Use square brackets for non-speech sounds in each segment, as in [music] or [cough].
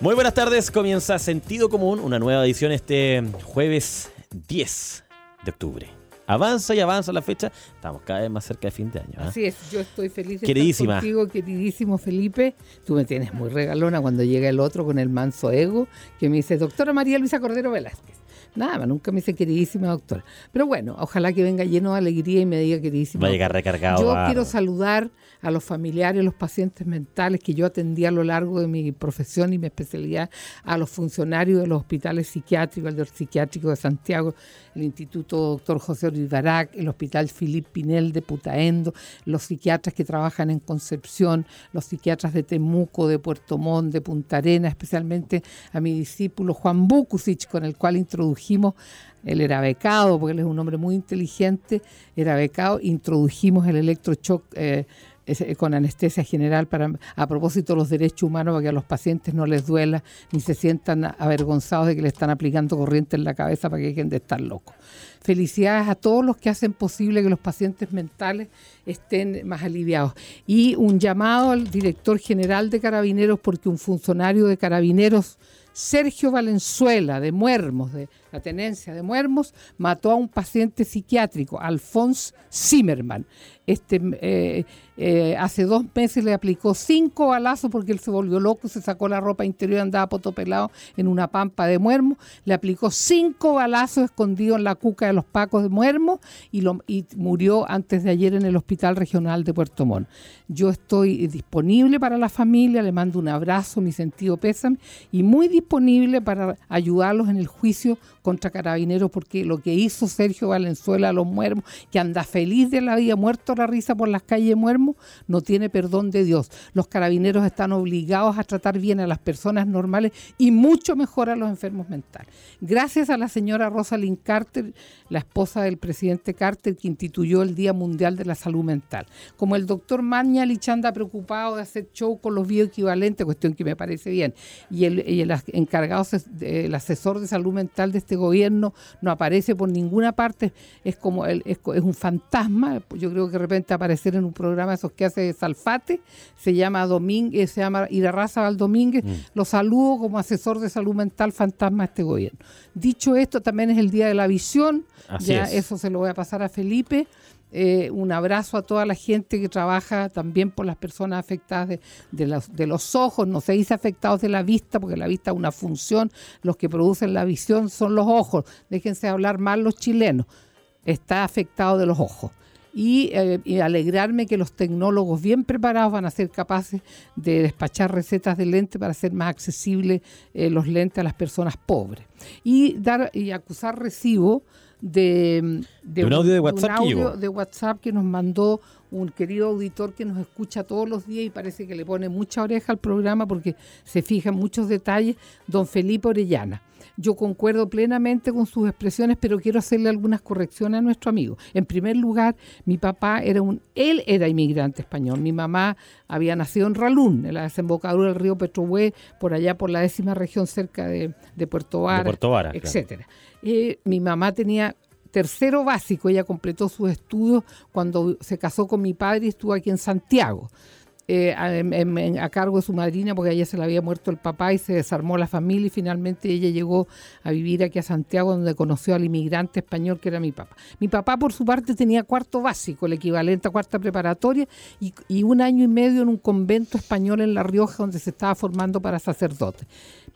Muy buenas tardes, comienza Sentido Común, una nueva edición este jueves 10 de octubre. Avanza y avanza la fecha, estamos cada vez más cerca de fin de año. ¿eh? Así es, yo estoy feliz de Queridísima. estar contigo, queridísimo Felipe. Tú me tienes muy regalona cuando llega el otro con el manso ego que me dice, doctora María Luisa Cordero Velázquez. Nada, nunca me dice queridísima doctora. Pero bueno, ojalá que venga lleno de alegría y me diga queridísima. Va a llegar doctora. recargado. Yo quiero saludar a los familiares, los pacientes mentales que yo atendí a lo largo de mi profesión y mi especialidad, a los funcionarios de los hospitales psiquiátricos, el del psiquiátrico de Santiago, el Instituto Doctor José Olivarac, el Hospital Philippe Pinel de Putaendo, los psiquiatras que trabajan en Concepción, los psiquiatras de Temuco, de Puerto Montt, de Punta Arena, especialmente a mi discípulo Juan Bukusich, con el cual introdujimos él era becado, porque él es un hombre muy inteligente, era becado, introdujimos el electroshock eh, con anestesia general para a propósito de los derechos humanos para que a los pacientes no les duela ni se sientan avergonzados de que le están aplicando corriente en la cabeza para que dejen de estar locos. Felicidades a todos los que hacen posible que los pacientes mentales estén más aliviados. Y un llamado al director general de Carabineros porque un funcionario de Carabineros Sergio Valenzuela de Muermos, de la tenencia de Muermos, mató a un paciente psiquiátrico, Alphonse Zimmerman. Este, eh, eh, hace dos meses le aplicó cinco balazos porque él se volvió loco, se sacó la ropa interior y andaba potopelado en una pampa de Muermos. Le aplicó cinco balazos escondidos en la cuca de los pacos de Muermos y, y murió antes de ayer en el Hospital Regional de Puerto Montt. Yo estoy disponible para la familia, le mando un abrazo, mi sentido pésame, y muy disponible para ayudarlos en el juicio contra Carabineros, porque lo que hizo Sergio Valenzuela a los muermos, que anda feliz de la vida, muerto la risa por las calles Muermos, no tiene perdón de Dios. Los carabineros están obligados a tratar bien a las personas normales y mucho mejor a los enfermos mentales. Gracias a la señora Rosalind Carter, la esposa del presidente Carter, que instituyó el Día Mundial de la Salud Mental. Como el doctor Mañalich anda preocupado de hacer show con los bioequivalentes, cuestión que me parece bien, y el, y el encargado, de- el asesor de salud mental de este gobierno no aparece por ninguna parte, es como el- es, es un fantasma, yo creo que de repente aparecer en un programa esos que hace Salfate, se llama Domínguez, se llama Irarraza Domínguez, lo saludo como asesor de salud mental fantasma de este gobierno. Dicho esto, también es el Día de la Visión, Así ya es. eso se lo voy a pasar a Felipe. Eh, un abrazo a toda la gente que trabaja también por las personas afectadas de, los, ojos, no se dice afectados de la vista, porque la vista es una función, los que producen la visión son los ojos, déjense hablar mal los chilenos, está afectado de los ojos. Y, eh, alegrarme que los tecnólogos bien preparados van a ser capaces de despachar recetas de lente para hacer más accesibles eh, los lentes a las personas pobres. Y dar y acusar recibo de, De un audio WhatsApp de WhatsApp que nos mandó un querido auditor que nos escucha todos los días y parece que le pone mucha oreja al programa porque se fija en muchos detalles, don Felipe Orellana. Yo concuerdo plenamente con sus expresiones, pero quiero hacerle algunas correcciones a nuestro amigo. En primer lugar, mi papá era un, él era inmigrante español. Mi mamá había nacido en Ralún, en la desembocadura del río Petrohue, por allá por la décima región cerca de, de Puerto Vara, Puerto Vara, claro. Eh, mi mamá tenía tercero básico, ella completó sus estudios cuando se casó con mi padre y estuvo aquí en Santiago. eh, a, cargo de su madrina porque a ella se le había muerto el papá y se desarmó la familia y finalmente ella llegó a vivir aquí a Santiago donde conoció al inmigrante español que era mi papá. Mi papá por su parte tenía cuarto básico, el equivalente a cuarta preparatoria y, y un año y medio en un convento español en La Rioja donde se estaba formando para sacerdote.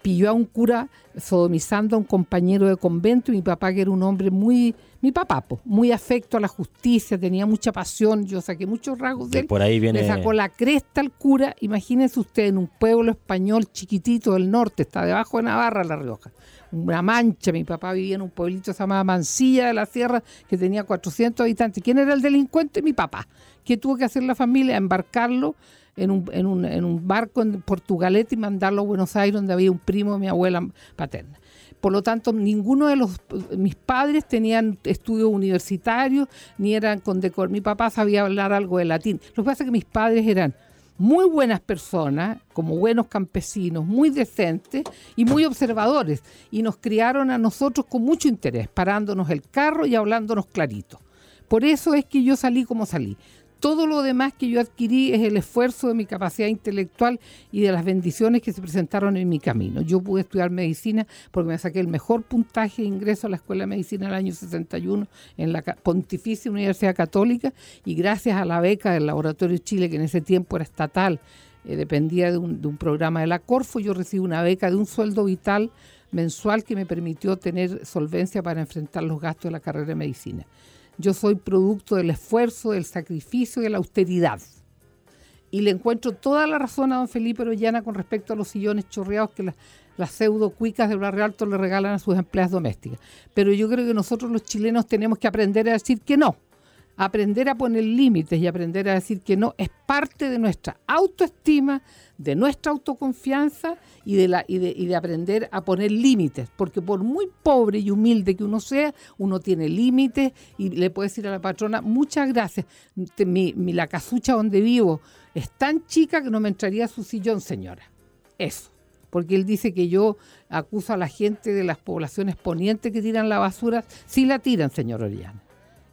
Pilló a un cura sodomizando a un compañero de convento y mi papá que era un hombre muy mi papá, muy afecto a la justicia, tenía mucha pasión, yo saqué muchos rasgos de él. Por ahí viene... Le sacó la cresta al cura, imagínense usted en un pueblo español chiquitito del norte, está debajo de Navarra, La Rioja. Una mancha, mi papá vivía en un pueblito llamaba Mansilla de la Sierra, que tenía 400 habitantes. ¿Quién era el delincuente? Mi papá. ¿Qué tuvo que hacer la familia? Embarcarlo en un barco en Portugalete y mandarlo a Buenos Aires, donde había un primo de mi abuela paterna. Por lo tanto, ninguno de los mis padres tenían estudios universitarios ni eran con decor. Mi papá sabía hablar algo de latín. Lo que pasa es que mis padres eran muy buenas personas, como buenos campesinos, muy decentes y muy observadores. Y nos criaron a nosotros con mucho interés, parándonos el carro y hablándonos clarito. Por eso es que yo salí como salí todo lo demás que yo adquirí es el esfuerzo de mi capacidad intelectual y de las bendiciones que se presentaron en mi camino. Yo pude estudiar medicina porque me saqué el mejor puntaje de ingreso a la Escuela de Medicina el año 61 en la Pontificia Universidad Católica y gracias a la beca del Laboratorio Chile, que en ese tiempo era estatal, eh, dependía de un, de un programa de la Corfo, yo recibí una beca de un sueldo vital mensual que me permitió tener solvencia para enfrentar los gastos de la carrera de medicina. Yo soy producto del esfuerzo, del sacrificio y de la austeridad. Y le encuentro toda la razón a don Felipe Orellana con respecto a los sillones chorreados que las, pseudo cuicas de Barrio Alto le regalan a sus empleadas domésticas. Pero yo creo que nosotros los chilenos tenemos que aprender a decir que no. Aprender a poner límites y aprender a decir que no es parte de nuestra autoestima, de nuestra autoconfianza y de, aprender a poner límites, porque por muy pobre y humilde que uno sea, uno tiene límites y le puede decir a la patrona, muchas gracias, mi, la casucha donde vivo es tan chica que no me entraría a su sillón, señora. Eso porque él dice que yo acuso a la gente de las poblaciones ponientes que tiran la basura. Sí la tiran, señor Oriana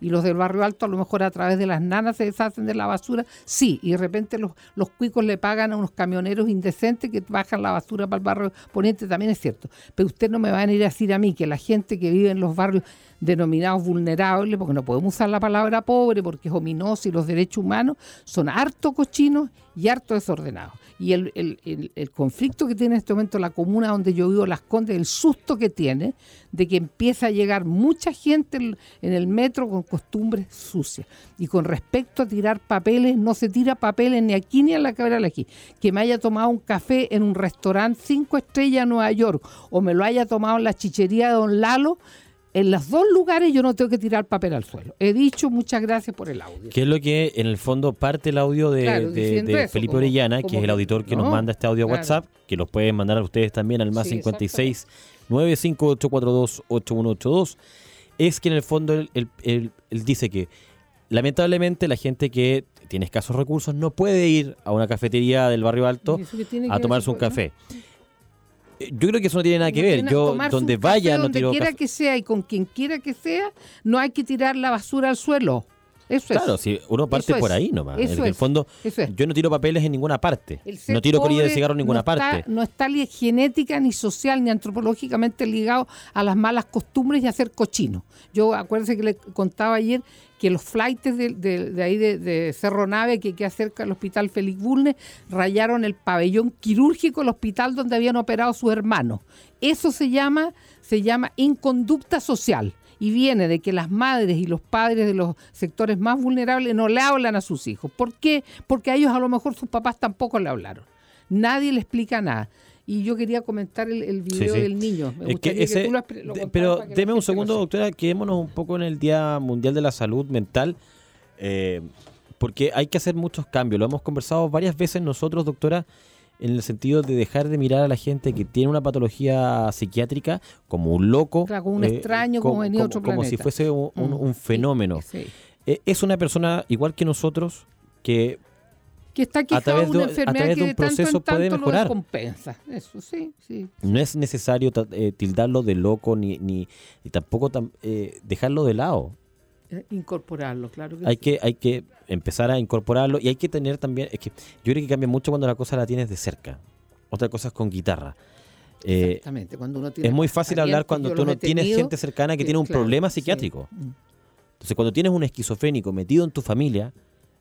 y los del barrio alto a lo mejor a través de las nanas se deshacen de la basura, sí, y de repente los, los cuicos le pagan a unos camioneros indecentes que bajan la basura para el barrio poniente, también es cierto. Pero usted no me va a venir a decir a mí que la gente que vive en los barrios denominados vulnerables, porque no podemos usar la palabra pobre porque es ominoso y los derechos humanos son harto cochinos y harto desordenados y el, el, el, conflicto que tiene en este momento la comuna donde yo vivo, Las Condes, el susto que tiene de que empieza a llegar mucha gente en, el metro con costumbres sucias. Y con respecto a tirar papeles, no se tira papeles ni aquí ni a la cabra de aquí. Que me haya tomado un café en un restaurante cinco estrellas en Nueva York o me lo haya tomado en la chichería de Don Lalo, en los dos lugares yo no tengo que tirar papel al suelo. He dicho muchas gracias por el audio. Que es lo que en el fondo parte el audio de, Felipe Orellana, que es el auditor que nos manda este audio a WhatsApp, que los pueden mandar a ustedes también al más 56 95842 8182. Es que en el fondo él, dice que lamentablemente la gente que tiene escasos recursos no puede ir a una cafetería del barrio alto a tomarse un café. Yo creo que eso no tiene nada que ver. Yo, donde vaya, no tiro Donde quiera que sea y con quien quiera que sea, no hay que tirar la basura al suelo. Eso claro, si uno parte por ahí nomás. en el fondo, yo no tiro papeles en ninguna parte. No tiro colillas de cigarro en ninguna parte. No está ni genética, ni social, ni antropológicamente ligado a las malas costumbres y a ser cochino. Yo acuérdense que le contaba ayer que los flights de, ahí de, Cerro Nave, que queda cerca del hospital Félix Bulnes, rayaron el pabellón quirúrgico del hospital donde habían operado sus hermanos. Eso se llama, se llama inconducta social y viene de que las madres y los padres de los sectores más vulnerables no le hablan a sus hijos. ¿Por qué? Porque a ellos a lo mejor sus papás tampoco le hablaron. Nadie le explica nada y yo quería comentar el, video del niño. pero deme un segundo, doctora, quedémonos un poco en el Día Mundial de la Salud Mental, eh, porque hay que hacer muchos cambios. Lo hemos conversado varias veces nosotros, doctora, en el sentido de dejar de mirar a la gente que tiene una patología psiquiátrica como un loco. como un eh, extraño, como, como, otro como si fuese un, mm, fenómeno. Eh, es una persona igual que nosotros que que está a través de, una enfermedad que un proceso puede mejorar. compensa. Eso sí, sí, No es necesario eh, tildarlo de loco ni, ni, tampoco eh, dejarlo de lado. Eh, incorporarlo, claro que hay sí. que hay que empezar a incorporarlo y hay que tener también es que yo creo que cambia mucho cuando la cosa la tienes de cerca otra cosa es con guitarra Exactamente, cuando uno tiene es muy fácil hablar cuando tú no tienes gente cercana que que, tiene un claro, problema psiquiátrico Mm. entonces cuando tienes un esquizofrénico metido en tu familia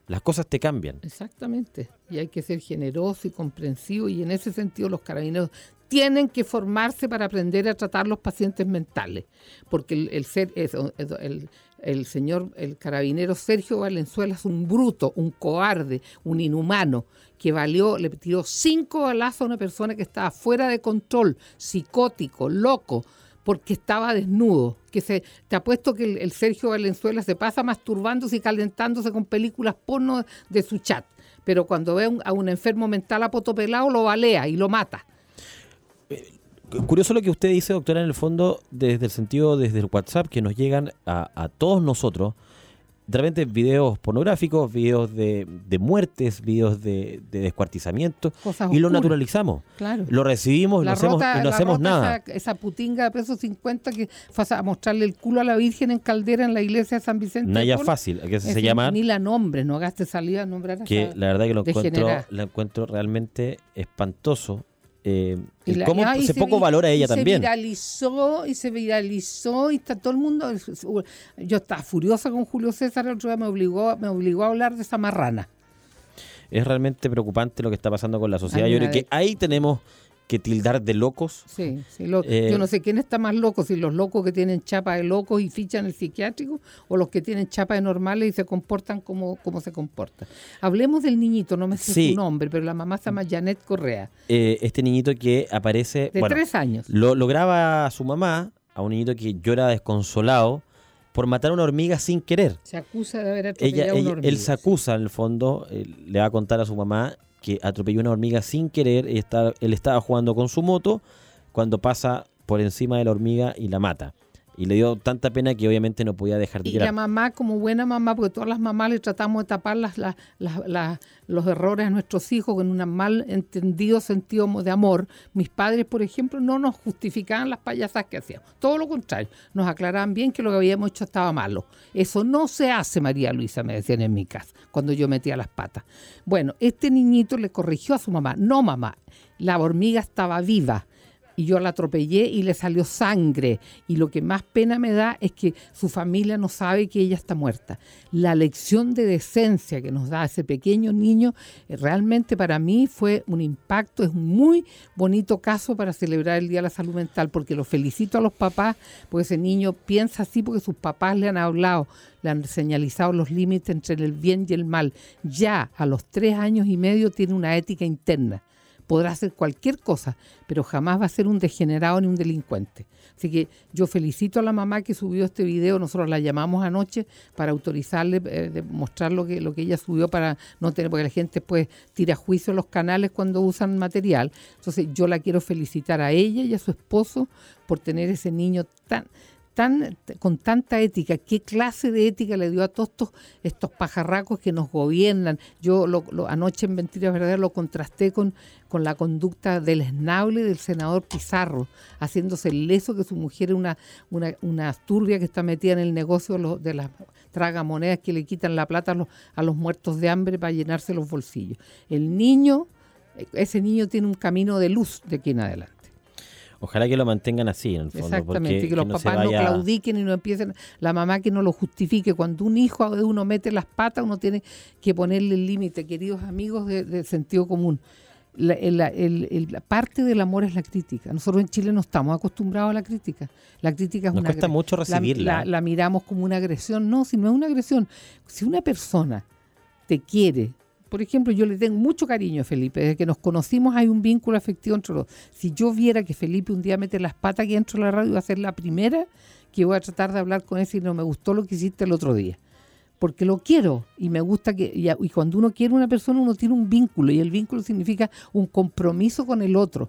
las cosas te cambian Exactamente. Y hay que ser generoso y comprensivo y en ese sentido los carabineros tienen que formarse para aprender a tratar los pacientes mentales. Porque el, ser, el, el señor, el carabinero Sergio Valenzuela es un bruto, un cobarde, un inhumano, que valió, le tiró cinco balazos a una persona que estaba fuera de control, psicótico, loco, porque estaba desnudo. Que se, te apuesto que el, Sergio Valenzuela se pasa masturbándose y calentándose con películas porno de su chat. Pero cuando ve a un, enfermo mental apotopelado, lo balea y lo mata. Cu- Curioso lo que usted dice, doctora, en el fondo, desde el sentido, desde el WhatsApp, que nos llegan a todos nosotros, de repente videos pornográficos, videos de, de muertes, videos de, de descuartizamiento, Cosas y lo naturalizamos. Claro. Lo recibimos no La hacemos, y no la hacemos rota nada. Esa, esa putinga de peso 50 que fue a mostrarle el culo a la Virgen en Caldera en la iglesia de San Vicente. Naya fácil, que se llama, Ni la nombre, no gaste salida a nombrar a que la verdad que lo encuentro, la encuentro realmente espantoso. Eh, Y el la- cómo ah, y se poco vi- valora ella y también. Se viralizó y se viralizó y está todo el mundo. Yo estaba furiosa con Julio César, el otro día me obligó, me obligó a hablar de esa marrana. Es realmente preocupante lo que está pasando con la sociedad. Yo creo que ahí tenemos que tildar de locos Sí, sí, lo- Eh, yo no sé quién está más loco, si los locos que tienen chapa de locos y fichan el psiquiátrico o los que tienen chapa de normales y se comportan como, como se comportan. Hablemos del niñito, no me sé Sí. su nombre, pero la mamá se llama Janet Correa, eh, este niñito que aparece. de bueno, tres años. Lo, lo graba a su mamá, a un niñito que llora desconsolado por matar a una hormiga sin querer. Se acusa de haber Ella, atropellado una hormiga. él se acusa, en el fondo, él le va a contar a su mamá que atropelló una hormiga sin querer. y está- él estaba jugando con su moto cuando pasa por encima de la hormiga y la mata. Y le dio tanta pena que obviamente no podía dejar de Y llorar. la mamá, como buena mamá, porque todas las mamás le tratamos de tapar las, las- las- las- los errores a nuestros hijos con un mal entendido sentido de amor. Mis padres, por ejemplo, no nos justificaban las payasas que hacíamos. Todo lo contrario, nos aclaraban bien que lo que habíamos hecho estaba malo. Eso no se hace, María Luisa, me decían en mi casa, cuando yo metía las patas. Bueno, este niñito le corrigió a su mamá. No, mamá, la hormiga estaba viva y yo la atropellé y le salió sangre. Y lo que más pena me da es que su familia no sabe que ella está muerta. La lección de decencia que nos da ese pequeño niño eh, realmente para mí fue un impacto, es un muy bonito caso para celebrar el Día de la Salud Mental, porque lo felicito a los papás, porque ese niño piensa así porque sus papás le han hablado, le han señalizado los límites entre el bien y el mal. Ya a los tres años y medio tiene una ética interna podrá hacer cualquier cosa, pero jamás va a ser un degenerado ni un delincuente. Así que yo felicito a la mamá que subió este video, nosotros la llamamos anoche para autorizarle, eh, mostrar lo que, lo que ella subió para no tener, porque la gente pues tira juicio en los canales cuando usan material. Entonces yo la quiero felicitar a ella y a su esposo por tener ese niño tan con tanta ética, qué clase de ética le dio a todos estos, pajarracos que nos gobiernan. Yo lo, anoche en Mentiras Verdaderas lo contrasté con, la conducta del esnable del senador Pizarro, haciéndose el leso que su mujer es una, una, turbia que está metida en el negocio de las tragamonedas que le quitan la plata a los, a los muertos de hambre para llenarse los bolsillos. El niño, ese niño tiene un camino de luz de aquí en adelante. Ojalá que lo mantengan así, en el fondo. Exactamente, porque que los no papás no claudiquen y no empiecen, la mamá que no lo justifique. Cuando un hijo de uno mete las patas, uno tiene que ponerle el límite, queridos amigos de- del sentido común. La, el- el- el- la parte del amor es la crítica. Nosotros en Chile no estamos acostumbrados a la crítica. La crítica es Nos una cuesta mucho la- recibirla. La, la miramos como una agresión. No, si no es una agresión. Si una persona te quiere, por ejemplo, yo le tengo mucho cariño a Felipe. Desde que nos conocimos hay un vínculo afectivo entre los. Si yo viera que Felipe un día mete las patas aquí dentro de la radio, va a ser la primera que voy a tratar de hablar con él si no me gustó lo que hiciste el otro día. Porque lo quiero y me gusta que. Y, y cuando uno quiere a una persona, uno tiene un vínculo y el vínculo significa un compromiso con el otro.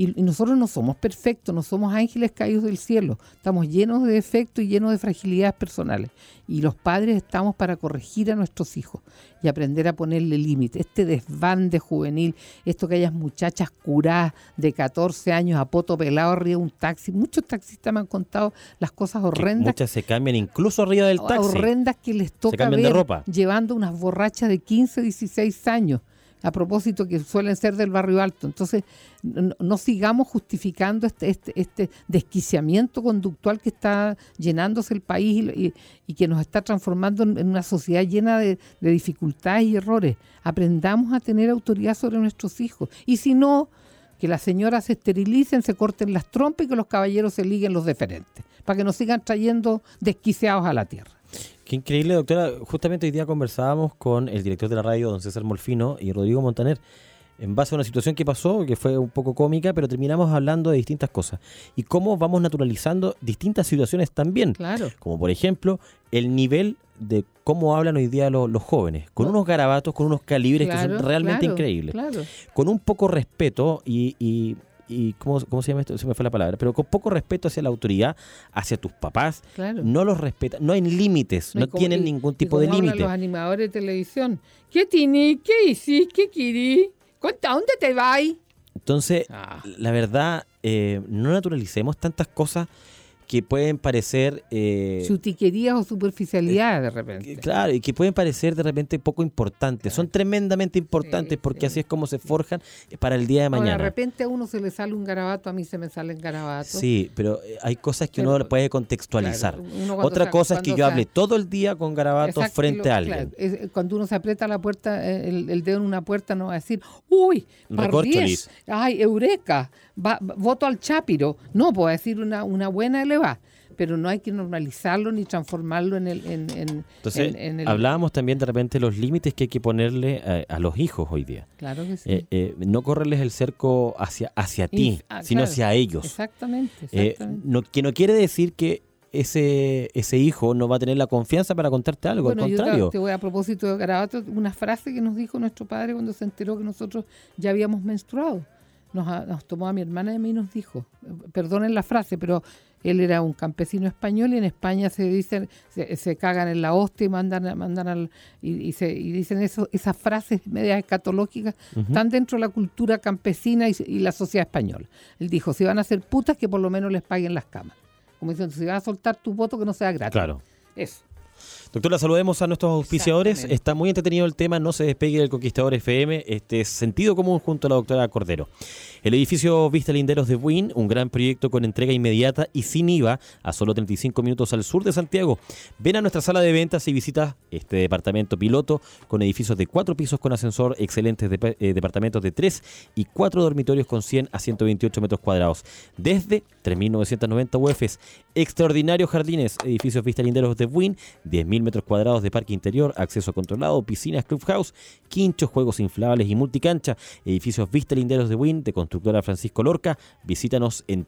Y, y nosotros no somos perfectos, no somos ángeles caídos del cielo. Estamos llenos de defectos y llenos de fragilidades personales. Y los padres estamos para corregir a nuestros hijos y aprender a ponerle límite. Este desván de juvenil, esto que hayas muchachas curadas de 14 años a poto pelado arriba de un taxi. Muchos taxistas me han contado las cosas Que horrendas muchas se cambian incluso arriba del taxi. horrendas que les toca de ropa. llevando unas borrachas de 15, 16 años, a propósito que suelen ser del barrio alto. Entonces, no, sigamos justificando este, este, este desquiciamiento conductual que está llenándose el país y, que nos está transformando en, en una sociedad llena de, de dificultades y errores. Aprendamos a tener autoridad sobre nuestros hijos. Y si no, que las señoras se esterilicen, se corten las trompas y que los caballeros se liguen los deferentes, para que nos sigan trayendo desquiciados a la tierra. Qué increíble, doctora. Justamente hoy día conversábamos con el director de la radio, don César Molfino, y Rodrigo Montaner, en base a una situación que pasó, que fue un poco cómica, pero terminamos hablando de distintas cosas. Y cómo vamos naturalizando distintas situaciones también. Claro. Como por ejemplo, el nivel de cómo hablan hoy día los, los jóvenes, con No. unos garabatos, con unos calibres que son realmente claro, increíbles. Claro. Con un poco respeto y... y y ¿cómo, ¿Cómo se llama esto? Se me fue la palabra. Pero con poco respeto hacia la autoridad, hacia tus papás, Claro. no los respetan, no hay límites, no, y como- tienen y- ningún y tipo de como hablan límite. los animadores de televisión. ¿Qué tiene? ¿Qué hiciste? ¿Qué querís? ¿Cuánta- ¿A dónde te vas? Entonces, Ah. la verdad, eh, no naturalicemos tantas cosas que pueden parecer... eh, Chutiquerías o superficialidad de que- repente. Claro, y que pueden parecer de repente poco importantes. Son tremendamente importantes Sí, porque sí, así es como se forjan para el día de Ahora, de mañana. repente a uno se le sale un garabato, a mí se me salen garabatos. Sí, pero eh, hay cosas que Pero, uno puede contextualizar. claro, Otra cosa es que yo hable todo el día con garabatos Exacto, frente lo- a alguien. claro, es- cuando uno se aprieta la puerta, eh, el, el dedo en una puerta, no va a decir, uy. Pardiez, ay, eureka, va- voto al Chápiro. No, puedo decir una, una buena pero no hay que normalizarlo ni transformarlo en el... En, en- Entonces, en- en el- hablábamos también de repente de los límites que hay que ponerle a, a los hijos hoy día. Claro que sí. Eh, eh, no correrles el cerco hacia, hacia ti, ah, sino claro. hacia ellos. Exactamente, Eh, no, que no quiere decir que ese, ese hijo no va a tener la confianza para contarte algo, Bueno, al yo te- contrario. te voy a propósito de Garabato, una frase que nos dijo nuestro padre cuando se enteró que nosotros ya habíamos menstruado. Nos, nos tomó a mi hermana y a mí y nos dijo, perdonen la frase, pero él era un campesino español y en España se dicen, se, se cagan en la hostia y mandan, a- mandan al, y, y se, y dicen eso, esas frases medias escatológicas, están dentro de la cultura campesina y, y la sociedad española. Él dijo, si van a ser putas, que por lo menos les paguen las camas. Como diciendo, si van a soltar tu voto, que no sea gratis. Claro. Eso. Doctora, saludemos a nuestros auspiciadores. Está muy entretenido el tema, no se despegue del Conquistador FM. Este es sentido común junto a la doctora Cordero. El edificio Vista Linderos de Buin, un gran proyecto con entrega inmediata y sin IVA a solo 35 minutos al sur de Santiago. Ven a nuestra sala de ventas y visita este departamento piloto con edificios de cuatro pisos con ascensor, excelentes eh, departamentos de tres y cuatro dormitorios con 100 a 128 metros cuadrados. Desde 3.990 UFs. Extraordinarios jardines, edificios Vista Linderos de Buin, 10.000 metros cuadrados de parque interior, acceso controlado, piscinas, clubhouse, quinchos, juegos inflables y multicancha. Edificios Vista Linderos de Buin, de constructora Francisco Lorca. Visítanos en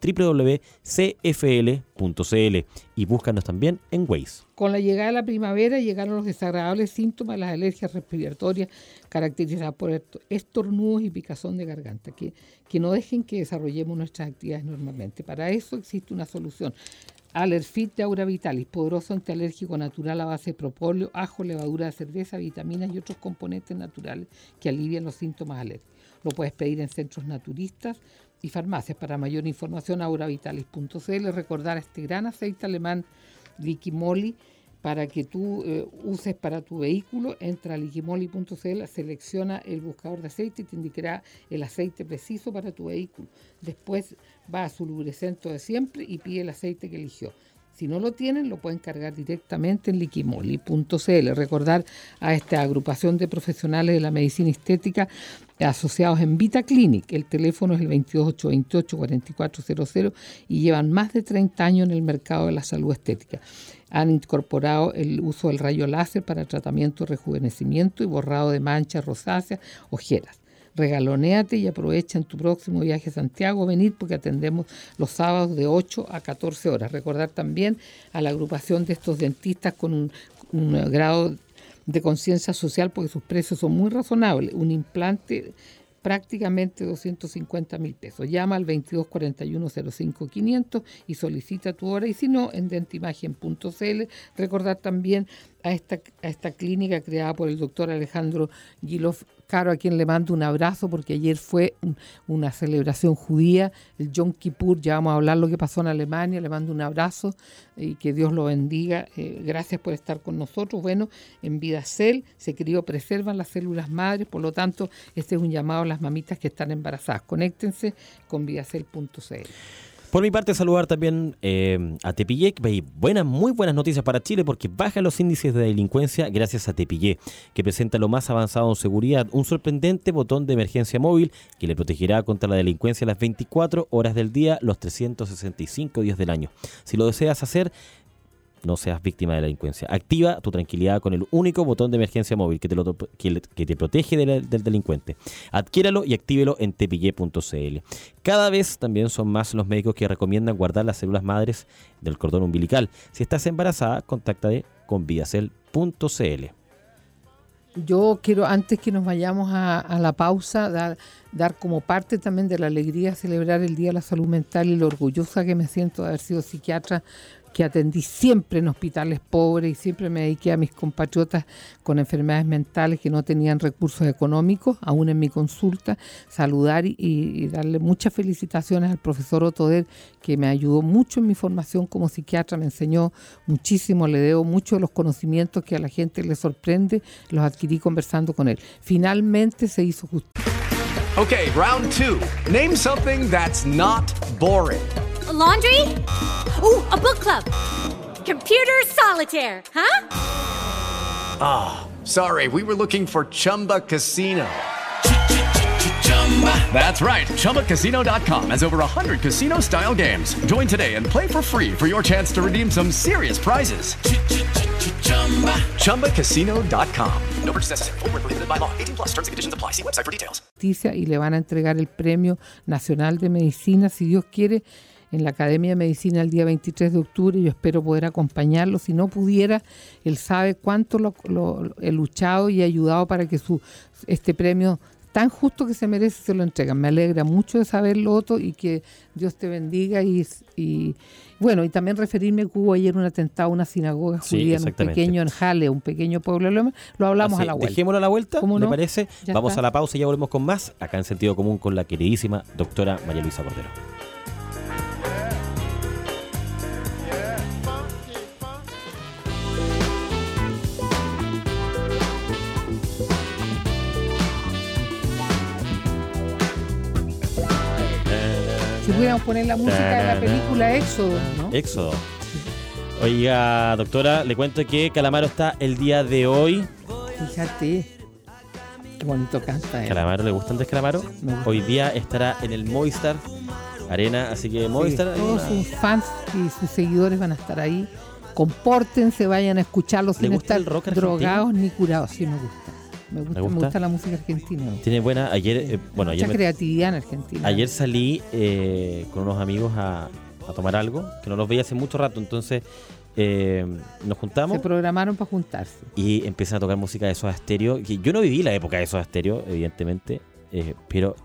www.cfl.cl y búscanos también en Waze. Con la llegada de la primavera llegaron los desagradables síntomas las alergias respiratorias caracterizadas por esto- estornudos y picazón de garganta, que, que no dejen que desarrollemos nuestras actividades normalmente. Para eso existe una solución. Alerfit de Aura Vitalis, poderoso antialérgico natural a base de propóleo, ajo, levadura de cerveza, vitaminas y otros componentes naturales que alivian los síntomas alérgicos. Lo puedes pedir en centros naturistas y farmacias. Para mayor información, auravitalis.cl. Recordar este gran aceite alemán Liquimoli para que tú eh, uses para tu vehículo. Entra a liquimoli.cl, selecciona el buscador de aceite y te indicará el aceite preciso para tu vehículo. Después va a su lubricento de siempre y pide el aceite que eligió. Si no lo tienen, lo pueden cargar directamente en liquimoli.cl. Recordar a esta agrupación de profesionales de la medicina estética asociados en Vita Clinic. El teléfono es el 22828-4400 y llevan más de 30 años en el mercado de la salud estética. Han incorporado el uso del rayo láser para tratamiento rejuvenecimiento y borrado de manchas rosáceas, ojeras. Regalonéate y aprovecha en tu próximo viaje a Santiago venir porque atendemos los sábados de 8 a 14 horas. Recordar también a la agrupación de estos dentistas con un, grado de conciencia social porque sus precios son muy razonables. Un implante prácticamente 250 mil pesos. Llama al 2241-05-500 y solicita tu hora y si no, en dentimagen.cl. Recordar también a esta, a esta clínica creada por el doctor Alejandro Gilov Caro, a quien le mando un abrazo porque ayer fue una celebración judía, el Yom Kippur, ya vamos a hablar lo que pasó en Alemania, le mando un abrazo y que Dios lo bendiga. Eh, gracias por estar con nosotros. Bueno, en Vidacel se crió preservan las células madres, por lo tanto, este es un llamado a las mamitas que están embarazadas. Conéctense con vidacel.cl. Por mi parte, saludar también eh, a Tepillé, que hay buenas, muy buenas noticias para Chile porque bajan los índices de delincuencia gracias a Tepillé, que presenta lo más avanzado en seguridad, un sorprendente botón de emergencia móvil que le protegerá contra la delincuencia las 24 horas del día, los 365 días del año. Si lo deseas hacer, no seas víctima de la delincuencia. Activa tu tranquilidad con el único botón de emergencia móvil que te, protege del delincuente. Adquiéralo y actívelo en tepille.cl. Cada vez también son más los médicos que recomiendan guardar las células madres del cordón umbilical. Si estás embarazada, contáctate con vidacel.cl. Yo quiero, antes que nos vayamos a, la pausa, dar, dar, como parte también de la alegría celebrar el Día de la Salud Mental y lo orgullosa que me siento de haber sido psiquiatra que atendí siempre en hospitales pobres y siempre me dediqué a mis compatriotas con enfermedades mentales que no tenían recursos económicos, aún en mi consulta, saludar y, darle muchas felicitaciones al profesor Otoder, que me ayudó mucho en mi formación como psiquiatra, me enseñó muchísimo, le debo mucho de los conocimientos que a la gente le sorprende, los adquirí conversando con él. Finalmente se hizo justicia. Ok, round two. Name something that's not boring. Laundry? Ooh, a book club. Computer solitaire, huh? Ah, oh, sorry, we were looking for Chumba Casino. That's right. ChumbaCasino.com has over 100 casino style games. Join today and play for free for your chance to redeem some serious prizes. ChumbaCasino.com. No purchase necessary. Full prohibited by law. 18 plus terms and conditions apply. See website for details. Y le van a entregar el Premio Nacional de Medicina, si Dios quiere. En la Academia de Medicina el día 23 de octubre. Yo espero poder acompañarlo. Si no pudiera, él sabe cuánto lo, he luchado y he ayudado para que su, este premio tan justo que se merece se lo entregan. Me alegra mucho de saberlo, Otto, y que Dios te bendiga. Y, y bueno, y también referirme que hubo ayer un atentado a una sinagoga judía en un pequeño en Jale, un pequeño pueblo. Lo hablamos a la vuelta. Dejémoslo a la vuelta, ¿me parece? Vamos a la pausa y ya volvemos con más, acá en Sentido Común, con la queridísima doctora María Luisa Cordero. Pudiéramos poner la música de la película Éxodo, ¿no? Éxodo. Oiga, doctora, le cuento que Calamaro está el día de hoy. Fíjate. Qué bonito canta. ¿Calamaro le gusta el Calamaro? Hoy día estará en el Movistar Arena, así que Movistar. todos sus fans y sus seguidores van a estar ahí. Compórtense, vayan a escucharlos sin estar drogados ni curados. Sí, me gusta. Me gusta, la música argentina. Tiene buena. Ayer, eh, bueno, Mucha creatividad en Argentina. Ayer salí eh, con unos amigos a, tomar algo, que no los veía hace mucho rato, entonces eh, nos juntamos. Se programaron para juntarse. Y empiezan a tocar música de Soda Stereo. yo no viví la época de Soda Stereo, evidentemente, pero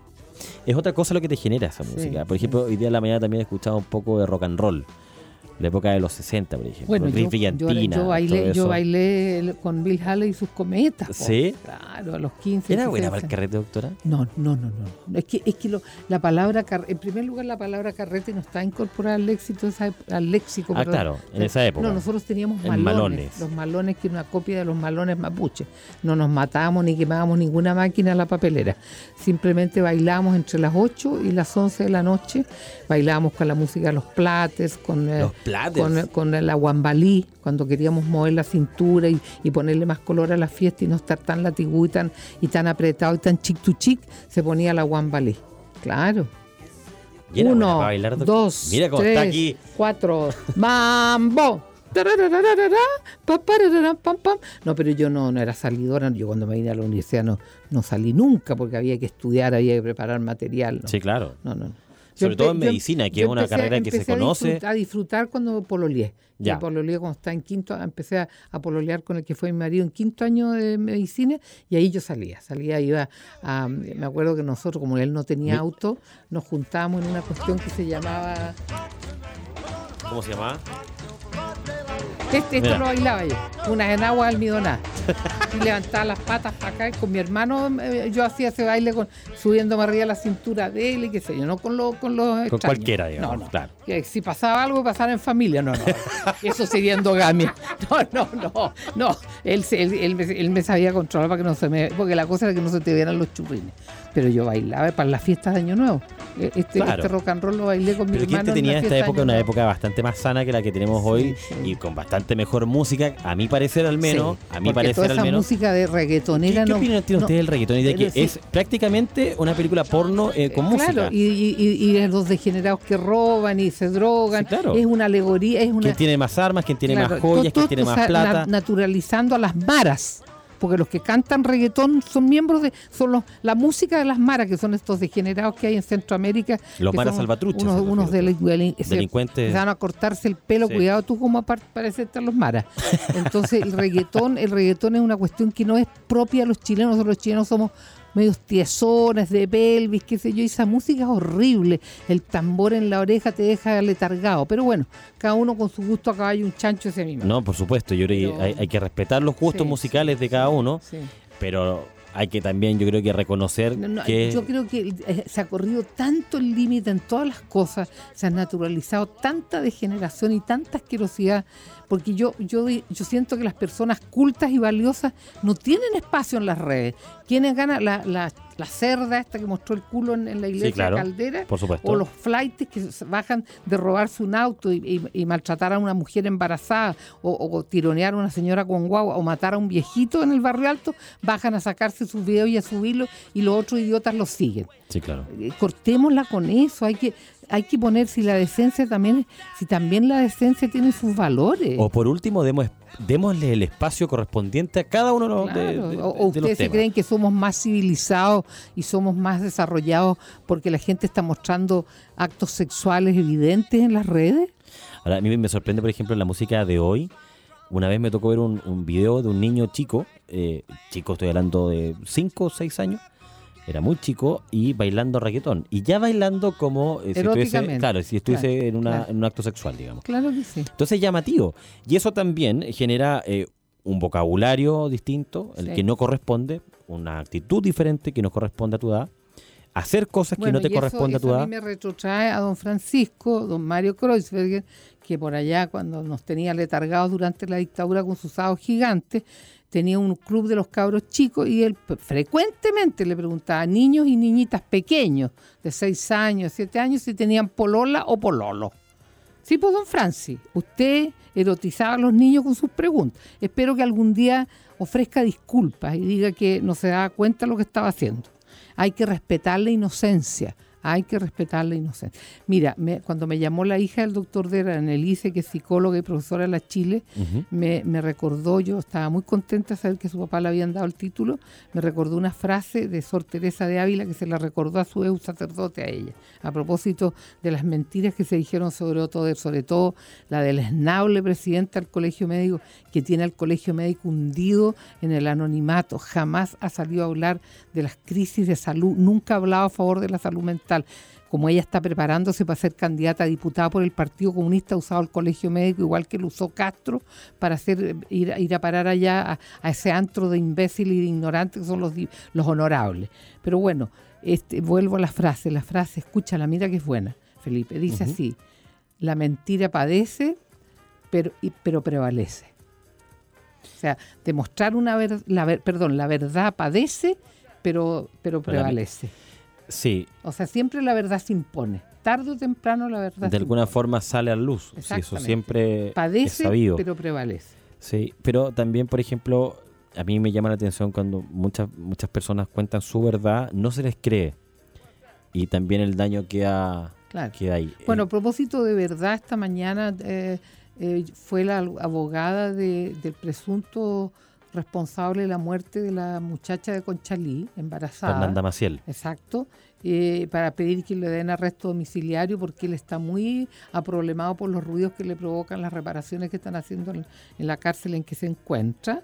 es otra cosa lo que te genera esa música. Por ejemplo, hoy día en la mañana también he escuchado un poco de rock and roll la época de los 60, por ejemplo. Bueno, yo, yo, bailé, yo bailé con Bill Haley y sus cometas. ¿Sí? Claro, a los 15. ¿Era buena para el carrete, doctora? No, no, no, no. Es que, es que lo, la palabra, en primer lugar, la palabra carrete no está incorporada al léxico, al léxico. Ah, claro, en esa época. No, nosotros teníamos malones, Los malones, que una copia de los malones mapuches. No nos matábamos ni quemábamos ninguna máquina a la papelera. Simplemente bailábamos entre las 8 y las 11 de la noche. Bailábamos con la música de los plates, con... Eh, con, con la guambalí, cuando queríamos mover la cintura y, ponerle más color a la fiesta y no estar tan latigú y tan, y tan apretado y tan chic to chic, se ponía la guambalí. Claro. Uno, dos, tres, cuatro, mambo. [laughs] No, pero yo no, no era salidora. Yo cuando me vine a la universidad no, no salí nunca porque había que estudiar, había que preparar material. Sí, claro. No, no. Sobre todo en yo- medicina, que yo es una empecé- carrera que se a conoce. disfrut- A disfrutar cuando pololeé. Ya. Pololeé cuando estaba en quinto, empecé a, a pololear con el que fue mi marido en quinto año de medicina y ahí yo salía. Salía, iba a. Me acuerdo que nosotros, como él no tenía auto, nos juntábamos en una cuestión que se llamaba. ¿Cómo se llama? Este, esto Mira. lo bailaba yo, unas enaguas almidonadas. Y levantaba las patas para acá y con mi hermano eh, yo hacía ese baile con, subiéndome arriba la cintura de él y qué sé yo, no con, lo- con los Con extraños. cualquiera, digamos. No, no. Claro. Que si pasaba algo, pasara en familia. No, no. Eso sería endogamia. No, no, no. No. Él, él, él me, él me sabía controlar para que no se me. Porque la cosa era que no se te vieran los churrines. Pero yo bailaba para las fiestas de Año Nuevo. Eh, Este, Claro. este rock and roll lo bailé con mi Pero ¿quién hermano. te en la tenía en esta época una época bastante más sana que la que tenemos Sí, hoy sí. y con bastante mejor música, a mi parecer al menos, Sí, a mi parecer toda al esa menos. música de ¿Qué, reggaetonera qué no. opinión tiene no- usted del reggaetón y de que es prácticamente una película porno eh, con Claro, música? y, y, y- y los degenerados que roban y se drogan. Claro. Es una alegoría, es una. ¿Quién tiene más armas? ¿Quién tiene Claro, más joyas? ¿Quién tiene más plata? na- naturalizando a las maras. Porque los que cantan reggaetón son miembros de. son los, la música de las maras, que son estos degenerados que hay en Centroamérica. Los maras salvatruchas, Unos, unos se- Delincuentes. se van a cortarse el pelo, Sí. cuidado tú como parecerte a los maras. Entonces el reggaetón, el reggaetón es una cuestión que no es propia de los chilenos, nosotros los chilenos somos medios tiesones de pelvis, qué sé yo, y esa música es horrible, el tambor en la oreja te deja letargado, pero bueno, cada uno con su gusto a caballo un chancho ese mismo. No, por supuesto, yo creo que hay, hay que respetar los gustos Sí, musicales sí, de cada uno, sí. pero hay que también, yo creo que reconocer No, no, que... Yo creo que eh, se ha corrido tanto el límite en todas las cosas, se ha naturalizado tanta degeneración y tanta asquerosidad, porque yo, yo, yo siento que las personas cultas y valiosas no tienen espacio en las redes. ¿Quiénes ganan? La, la, la cerda esta que mostró el culo en, en la iglesia claro, Caldera, por supuesto. o los flights que bajan de robarse un auto y, y- y maltratar a una mujer embarazada, o, o tironear a una señora con guagua, o matar a un viejito en el barrio alto, bajan a sacarse sus videos y a subirlo y los otros idiotas los siguen. Sí, claro. Eh, Cortémosla con eso, hay que hay que poner si la decencia también, si también la decencia tiene sus valores. O por último, demos, démosle el espacio correspondiente a cada uno de los- de- Claro, de- o, de o los ustedes se creen que somos más civilizados y somos más desarrollados porque la gente está mostrando actos sexuales evidentes en las redes. Ahora, a mí me sorprende, por ejemplo, en la música de hoy. Una vez me tocó ver un, un video de un niño chico, eh, chico estoy hablando de 5 o 6 años, era muy chico, y bailando reggaetón. Y ya bailando como eh, si estuviese, claro, si estuviese Claro, en, una- claro. en un acto sexual, digamos. Claro que sí. Entonces es llamativo. Y eso también genera eh, un vocabulario distinto, el Sí. que no corresponde, una actitud diferente que no corresponde a tu edad, hacer cosas que no te corresponde a tu edad. mí me retrotrae a don Francisco, don Mario Kreuzberger, que por allá cuando nos tenía letargados durante la dictadura con sus sábados gigantes, tenía un club de los cabros chicos y él frecuentemente le preguntaba a niños y niñitas pequeños de 6 años, 7 años si tenían polola o pololo. Sí, pues don Francis, usted erotizaba a los niños con sus preguntas. Espero que algún día ofrezca disculpas y diga que no se da cuenta de lo que estaba haciendo. Hay que respetar la inocencia. Hay que respetar la inocencia. Mira, me- cuando me llamó la hija del doctor Dera en el ICE, que es psicóloga y profesora de la Chile, me, me recordó, yo estaba muy contenta de saber que su papá le habían dado el título, me recordó una frase de Sor Teresa de Ávila que se la recordó a su ex sacerdote a ella, a propósito de las mentiras que se dijeron sobre todo, sobre todo la del esnable presidente del colegio médico, que tiene al colegio médico hundido en el anonimato, jamás ha salido a hablar de las crisis de salud, nunca ha hablado a favor de la salud mental como ella está preparándose para ser candidata a diputada por el Partido Comunista, ha usado el colegio médico igual que lo usó Castro para hacer ir, a- ir a parar allá a, a ese antro de imbéciles y de ignorantes que son los, honorables. Pero bueno, este, vuelvo a la frase, la frase, escúchala, mira que es buena, Felipe, dice así, la mentira padece, pero, y- pero prevalece. O sea, demostrar una verdad, la, perdón, la verdad padece, pero, prevalece. Sí, O sea, siempre la verdad se impone. Tarde o temprano la verdad de se alguna impone. forma sale a luz. Sí, eso siempre es Padece, sabido. pero prevalece. Sí, pero también, por ejemplo, a mí me llama la atención cuando muchas muchas personas cuentan su verdad, no se les cree. Y también el daño queda, Claro. queda ahí. Bueno, a Eh, propósito de verdad, esta mañana eh, eh, fue la abogada de- del presunto responsable de la muerte de la muchacha de Conchalí, embarazada. Fernanda Maciel. Exacto. eh, para pedir que le den arresto domiciliario porque él está muy aproblemado por los ruidos que le provocan las reparaciones que están haciendo en, en la cárcel en que se encuentra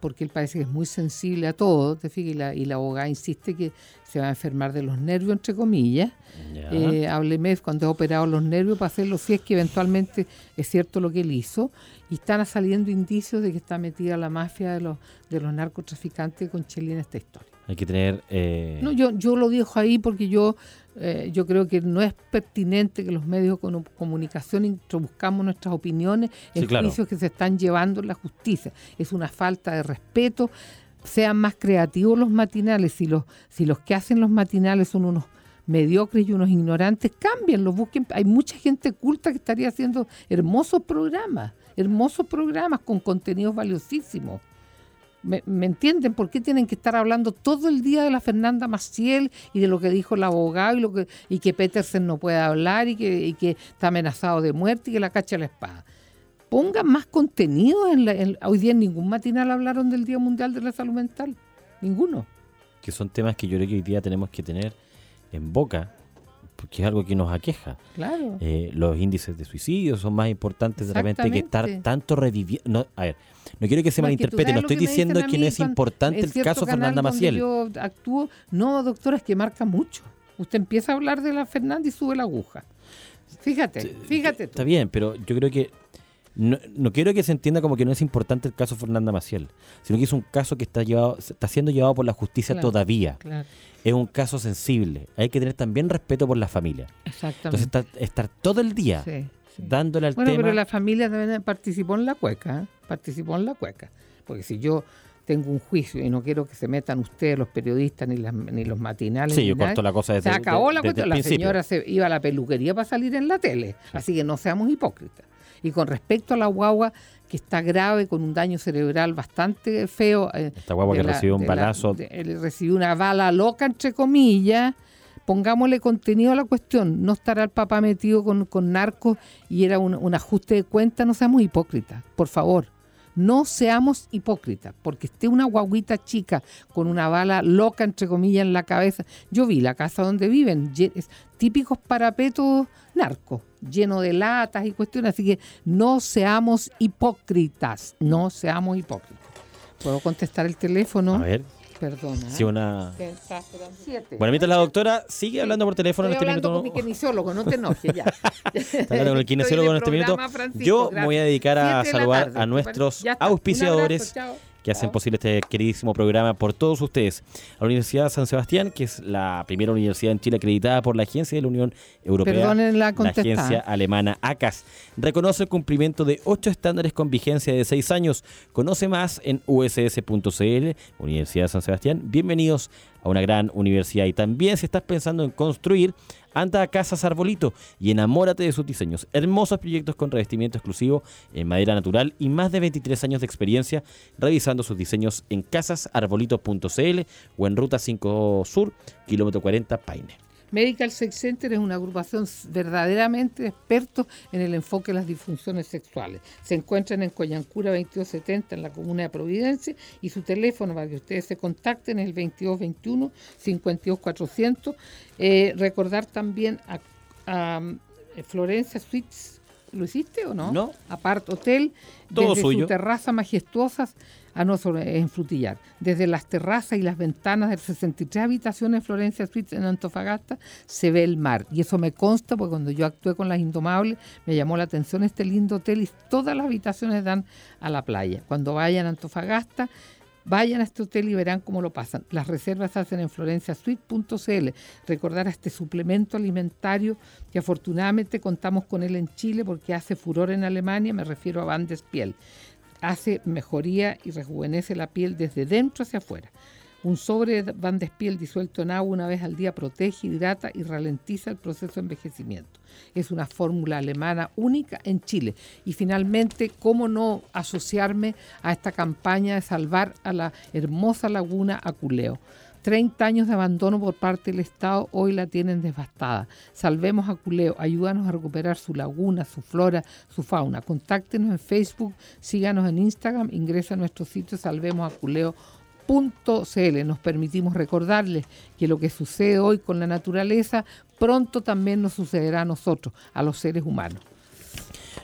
porque él parece que es muy sensible a todo, te fijas, y la, y la abogada insiste que se va a enfermar de los nervios, entre comillas. Ya. Eh, hábleme cuando ha operado los nervios para hacerlo, si es que eventualmente es cierto lo que él hizo. Y están saliendo indicios de que está metida la mafia de los, de los narcotraficantes con Chile en esta historia. Hay que tener. eh, No, yo, yo lo dejo ahí porque yo, eh, yo creo que no es pertinente que los medios de comu- comunicación introduzcamos nuestras opiniones en Sí, claro. juicios que se están llevando en la justicia. Es una falta de respeto. Sean más creativos los matinales. Si los, si los que hacen los matinales son unos mediocres y unos ignorantes, cámbienlos, busquen. Hay mucha gente culta que estaría haciendo hermosos programas, hermosos programas con contenidos valiosísimos. ¿Me, entienden? ¿Por qué tienen que estar hablando todo el día de la Fernanda Maciel y de lo que dijo el abogado y, lo que, y que Petersen no puede hablar y que, y que está amenazado de muerte y que la cacha la espada? Pongan más contenido. En la- hoy día en ningún matinal hablaron del Día Mundial de la Salud Mental. Ninguno. que son temas que yo creo que hoy día tenemos que tener en boca, porque es algo que nos aqueja. Claro. Eh, los índices de suicidio son más importantes de repente que estar tanto reviviendo. No, a ver, no quiero que se malinterprete, no estoy que diciendo que no es importante el caso Fernanda Maciel. Yo actúo. No, doctora, es que marca mucho. Usted empieza a hablar de la Fernanda y sube la aguja. Fíjate, fíjate tú. Está bien, pero yo creo que no, no quiero que se entienda como que no es importante el caso Fernanda Maciel, sino que es un caso que está llevado, está siendo llevado por la justicia Claro. todavía. Claro, Es un caso sensible. Hay que tener también respeto por la familia. exactamente. Entonces estar, estar todo el día Sí, sí. dándole al Bueno, tema. pero la familia también participó en la cueca, ¿eh? participó en la cueca. Porque si yo tengo un juicio y no quiero que se metan ustedes, los periodistas, ni, las- ni los matinales. Sí, ni yo nadie, corto la cosa desde Se acabó la desde cuestión. La señora se iba a la peluquería para salir en la tele. Así que no seamos hipócritas. Y con respecto a la guagua, que está grave, con un daño cerebral bastante feo. eh, Esta guagua que recibió un la- balazo. de- él recibió una bala loca, entre comillas. Pongámosle contenido a la cuestión. No estará el papá metido con, con narcos y era un, un ajuste de cuenta. No seamos hipócritas, por favor. No seamos hipócritas, porque esté una guaguita chica con una bala loca, entre comillas, en la cabeza. Yo vi la casa donde viven, típicos parapetos narcos, lleno de latas y cuestiones. Así que no seamos hipócritas, no seamos hipócritas. ¿Puedo contestar el teléfono? A ver, Perdona. si una. Bueno, mientras la doctora sigue hablando por teléfono Estoy en este hablando minuto. con mi kinesiólogo, no te enojes ya. [laughs] Está hablando con el kinesiólogo en este minuto. Yo me voy a dedicar a saludar a nuestros auspiciadores que hacen posible este queridísimo programa por todos ustedes. A la Universidad San Sebastián, que es la primera universidad en Chile acreditada por la Agencia de la Unión Europea, Perdonen la la agencia alemana ACAS. Reconoce el cumplimiento de ocho estándares con vigencia de seis años. Conoce más en uss.cl, Universidad San Sebastián. Bienvenidos a una gran universidad. Y también si estás pensando en construir, anda a Casas Arbolito y enamórate de sus diseños. Hermosos proyectos con revestimiento exclusivo en madera natural y más de 23 años de experiencia revisando sus diseños en casasarbolito.cl o en Ruta 5 Sur, kilómetro 40 Paine. Medical Sex Center es una agrupación verdaderamente de expertos en el enfoque de las disfunciones sexuales. Se encuentran en Coyancura 2270 en la comuna de Providencia y su teléfono para que ustedes se contacten es el 2221 52400. Eh, recordar también a, a, mm, Florencia Suites. ¿Lo hiciste o no? No. Apart Hotel, Todo desde suyo. su terraza majestuosas, ah, no, en Frutillar. Desde las terrazas y las ventanas de 63 habitaciones de Florencia Suites en Antofagasta se ve el mar. Y eso me consta porque cuando yo actué con las Indomables me llamó la atención este lindo hotel y todas las habitaciones dan a la playa. Cuando vayan a Antofagasta, Vayan a este hotel y verán cómo lo pasan. Las reservas se hacen en florenciasuite.cl. Recordar a este suplemento alimentario que afortunadamente contamos con él en Chile porque hace furor en Alemania, me refiero a Van Piel. Hace mejoría y rejuvenece la piel desde dentro hacia afuera. Un sobre de Van des Piel disuelto en agua una vez al día protege, hidrata y ralentiza el proceso de envejecimiento. Es una fórmula alemana única en Chile. Y finalmente, ¿cómo no asociarme a esta campaña de salvar a la hermosa laguna Aculeo? 30 años de abandono por parte del Estado hoy la tienen devastada. Salvemos Aculeo, ayúdanos a recuperar su laguna, su flora, su fauna. Contáctenos en Facebook, síganos en Instagram, ingresa a nuestro sitio salvemosaculeo.cl Nos permitimos recordarles que lo que sucede hoy con la naturaleza pronto también nos sucederá a nosotros, a los seres humanos.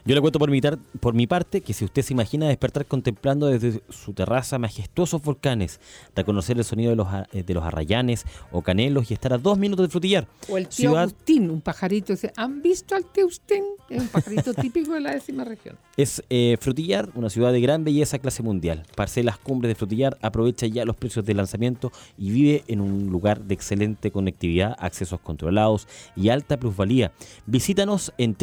Yo le cuento por mi, tar- por mi parte que si usted se imagina despertar contemplando desde su terraza majestuosos volcanes, reconocer el sonido de los, eh, de los arrayanes o canelos y estar a dos minutos de frutillar. O el tío Ciudad Agustín, un pajarito, ¿han visto al tío Agustín? Es un pajarito [laughs] típico de la décima región. es eh, Frutillar, una ciudad de gran belleza clase mundial. Parcelas Cumbres de Frutillar aprovecha ya los precios de lanzamiento y vive en un lugar de excelente conectividad, accesos controlados y alta plusvalía. Visítanos en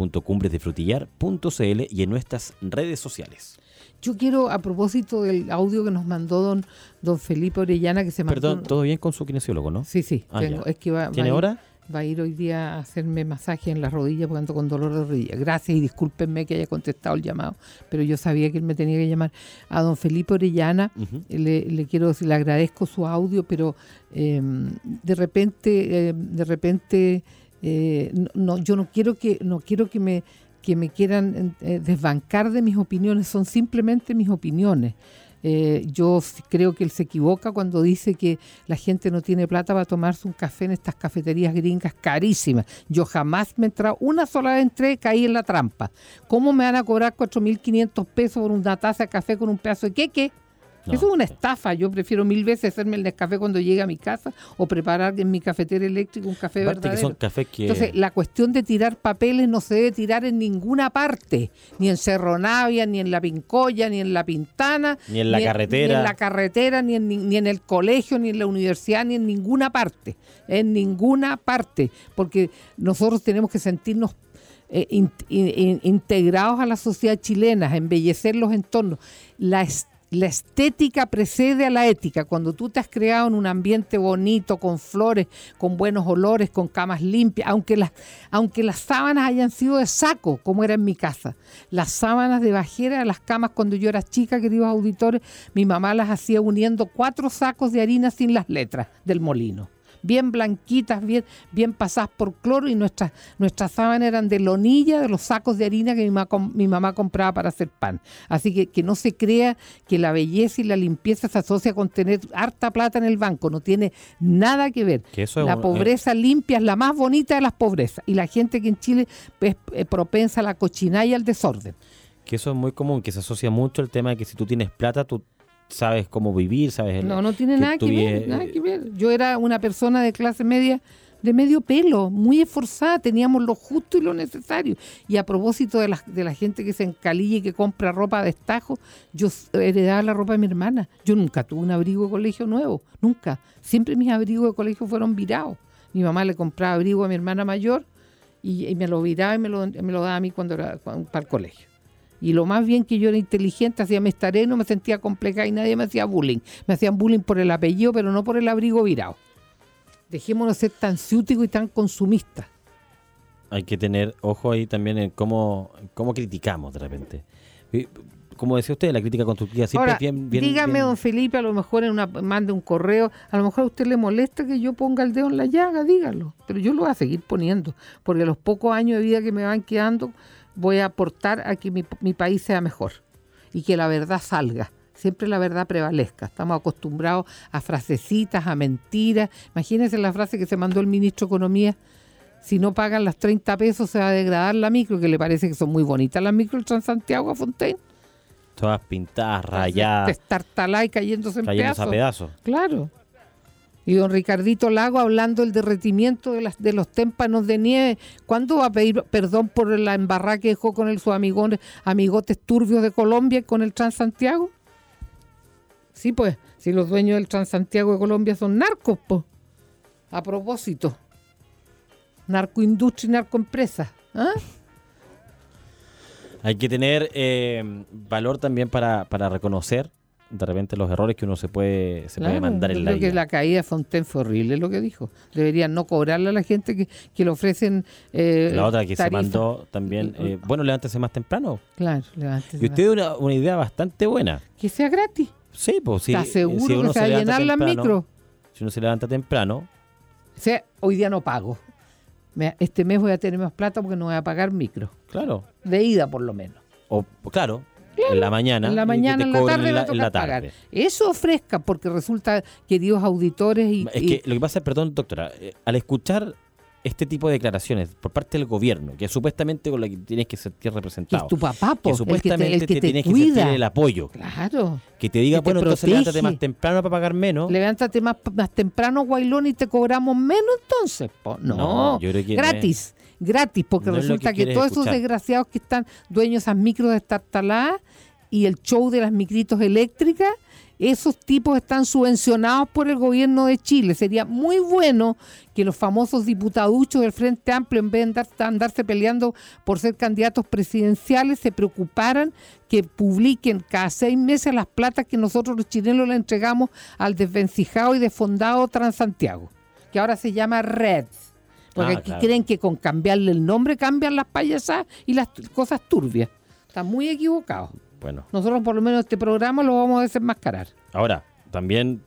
www.cumbresdefrutillar.cl y en nuestras redes sociales. Yo quiero, a propósito del audio que nos mandó don, don Felipe Orellana, que se mandó... Perdón, ¿todo bien con su kinesiólogo, no? Sí, sí, Ah, tengo- es que va, va ¿Tiene ir- hora? Va a ir hoy día a hacerme masaje en la rodilla porque ando con dolor de rodilla. Gracias y discúlpenme que haya contestado el llamado, pero yo sabía que él me tenía que llamar. A don Felipe Orellana le, le quiero decir, le agradezco su audio, pero eh, de repente, eh, de repente, eh, no, yo no quiero que, no quiero que me que me quieran eh, desbancar de mis opiniones, son simplemente mis opiniones. Eh, yo creo que él se equivoca cuando dice que la gente no tiene plata para tomarse un café en estas cafeterías gringas carísimas. Yo jamás me entrado, una sola vez entré, caí en la trampa. ¿Cómo me van a cobrar 4.500 pesos por una taza de café con un pedazo de queque? No. Eso es una estafa. Yo prefiero mil veces hacerme el Nescafé cuando llegue a mi casa o preparar en mi cafetera eléctrica un café que verdadero. son cafés que... Entonces, la cuestión de tirar papeles no se debe tirar en ninguna parte, ni en Cerro Navia, ni en La Pincoya, ni en La Pintana, Ni en la carretera. ni en la carretera, ni en, ni- ni en el colegio, ni en la universidad, ni en ninguna parte, en ninguna parte, porque nosotros tenemos que sentirnos eh, in- in- in- integrados a la sociedad chilena, embellecer los entornos. La la estética precede a la ética. Cuando tú te has creado en un ambiente bonito, con flores, con buenos olores, con camas limpias, aunque las, aunque las sábanas hayan sido de saco, como era en mi casa. Las sábanas de bajera, las camas cuando yo era chica, queridos auditores, mi mamá las hacía uniendo cuatro sacos de harina sin las letras del molino bien blanquitas, bien, bien pasadas por cloro y nuestras, nuestras sábanas eran de lonilla de los sacos de harina que mi, ma- mi mamá compraba para hacer pan. Así que que no se crea que la belleza y la limpieza se asocia con tener harta plata en el banco, no tiene nada que ver. Que eso es la un- pobreza limpia es la más bonita de las pobrezas y la gente que en Chile es eh, propensa a la cochinada y al desorden. Que eso es muy común, que se asocia mucho el tema de que si tú tienes plata, tú sabes cómo vivir, sabes... No, no tiene nada que ver, nada que ver. Yo era una persona de clase media de medio pelo, muy esforzada, teníamos lo justo y lo necesario. Y a propósito de la, de la gente que se encalilla y que compra ropa de estajo, yo heredaba la ropa de mi hermana. Yo nunca tuve un abrigo de colegio nuevo, nunca. Siempre mis abrigos de colegio fueron virados. Mi mamá le compraba abrigo a mi hermana mayor y, y me lo viraba y me lo, me lo daba a mí cuando era cuando- para el colegio. Y lo más bien que yo era inteligente, hacía tareas, no me sentía compleja y nadie me hacía bullying. Me hacían bullying por el apellido, pero no por el abrigo virado. Dejémonos ser tan ciúticos y tan consumistas. Hay que tener ojo ahí también en cómo, cómo criticamos de repente. Como decía usted, la crítica constructiva siempre Ahora, es bien... bien dígame, bien- don Felipe, a lo mejor en una, mande un correo, a lo mejor a usted le molesta que yo ponga el dedo en la llaga, dígalo, pero yo lo voy a seguir poniendo, porque los pocos años de vida que me van quedando voy a aportar a que mi, mi país sea mejor y que la verdad salga. Siempre la verdad prevalezca. Estamos acostumbrados a frasecitas, a mentiras. Imagínense la frase que se mandó el ministro de Economía. Si no pagan las 30 pesos se va a degradar la micro, que le parece que son muy bonitas las micro del Transantiago a Fontaine. Todas pintadas, rayadas, y cayéndose en cayéndose a pedazos. Claro. Y don Ricardito Lago hablando del derretimiento de, las, de los témpanos de nieve. ¿Cuándo va a pedir perdón por la embarrada que dejó con el, sus amigón- amigotes turbios de Colombia y con el Transantiago? Sí, pues, si los dueños del Transantiago de Colombia son narcos, pues. A propósito. Narcoindustria y narcoempresa. ¿Ah? Hay que tener eh, valor también para reconocer de repente los errores que uno se puede, se puede mandar en la creo que la caída de Fontaine fue horrible lo que dijo. Deberían no cobrarle a la gente que, que le ofrecen. eh, La otra que se mandó también, eh, bueno, levántese más temprano. Claro, levántese. Y usted una, una idea bastante buena. Que sea gratis. Sí, pues sí. ¿Estás eh, seguro si uno que se va a llenar las micros? Si uno se levanta temprano, O sea, hoy día no pago. Este mes voy a tener más plata porque no voy a pagar micro. claro. De ida, por lo menos. O, claro, en la mañana. En la y que mañana, te en la tarde, en la tarde. pagar. Eso ofrezca, porque resulta, queridos auditores, y, Es y- que lo que pasa, perdón, doctora, eh, al escuchar este tipo de declaraciones por parte del gobierno, que supuestamente con la que tienes que sentir que representado, es tu papá, po, que el que te, supuestamente el que te, te tienes que sentir cuida. el apoyo, Claro. que te diga, que te bueno, entonces levántate más temprano para pagar menos. Levántate más, más temprano, Guailón, y te cobramos menos entonces. po. No, No, yo creo que no gratis. Porque no resulta que todos esos desgraciados que están dueños de esas micros destartaladas y el show de las micritos eléctricas, esos tipos están subvencionados por el gobierno de Chile. Sería muy bueno que los famosos diputaduchos del Frente Amplio, en vez de andar- andarse peleando por ser candidatos presidenciales, se preocuparan que publiquen cada seis meses las platas que nosotros los chilenos le entregamos al desvencijado y desfondado Transantiago, que ahora se llama Red. Porque Ah, aquí claro. creen que con cambiarle el nombre cambian las payasadas y las cosas turbias. Están muy equivocados. Bueno, Nosotros por lo menos este programa lo vamos a desenmascarar. ahora, también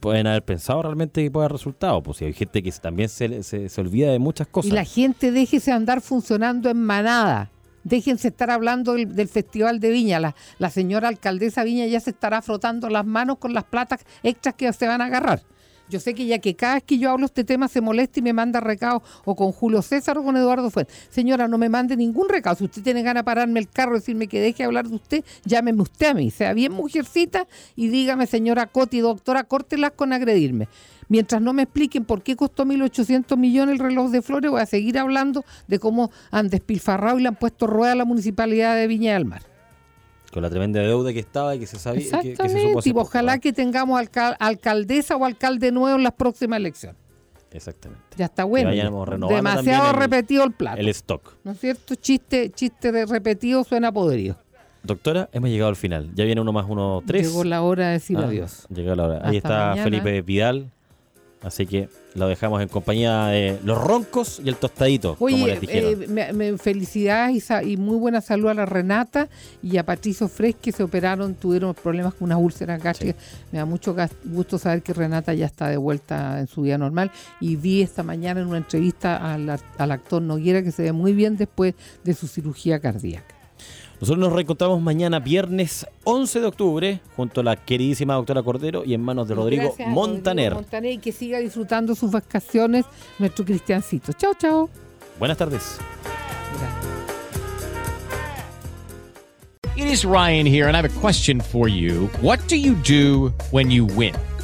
pueden haber pensado realmente que pueda dar resultado, pues si hay gente que también se, se, se olvida de muchas cosas. Y la gente déjese andar funcionando en manada. Déjense estar hablando del, del Festival de Viña. La, la señora alcaldesa Viña ya se estará frotando las manos con las platas extras que se van a agarrar. Yo sé que ya que cada vez que yo hablo este tema se molesta y me manda recado o con Julio César o con Eduardo Fuentes. Señora, no me mande ningún recado. Si usted tiene ganas de pararme el carro y decirme que deje hablar de usted, llámeme usted a mí. Sea bien mujercita y dígame, señora Coti, doctora, córtelas con agredirme. Mientras no me expliquen por qué costó 1.800 millones el reloj de flores, voy a seguir hablando de cómo han despilfarrado y le han puesto rueda a la municipalidad de Viña del Mar. Con la tremenda deuda que estaba y que se sabía. que- que, se supo Exactamente. poco, ojalá ¿eh? que tengamos alcal- alcaldesa o alcalde nuevo en las próximas elecciones. Exactamente. Ya está bueno. Demasiado el- repetido el plato. El stock. ¿No es cierto? Chiste, chiste de repetido suena podrido. Doctora, hemos llegado al final. Ya viene uno más uno, tres. Llegó la hora de decir Ah, adiós. Llegó la hora. Ahí está mañana. Felipe Vidal. Así que lo dejamos en compañía de los roncos y el tostadito, como Oye, les dijeron. eh, me- me- felicidades y, muy buena salud a la Renata y a Patricio Fres que se operaron, tuvieron problemas con unas úlceras gástricas. Me da mucho gusto saber que Renata ya está de vuelta en su vida normal y vi esta mañana en una entrevista al actor Noguera que se ve muy bien después de su cirugía cardíaca. Nosotros nos reencontramos mañana, viernes 11 de octubre, junto a la queridísima doctora Cordero y en manos de Rodrigo Gracias Montaner. Rodrigo Montaner y que siga disfrutando sus vacaciones nuestro Cristiancito. Chao, chao. Buenas tardes. It is Ryan here, and I have a question for you. What do you do when you win?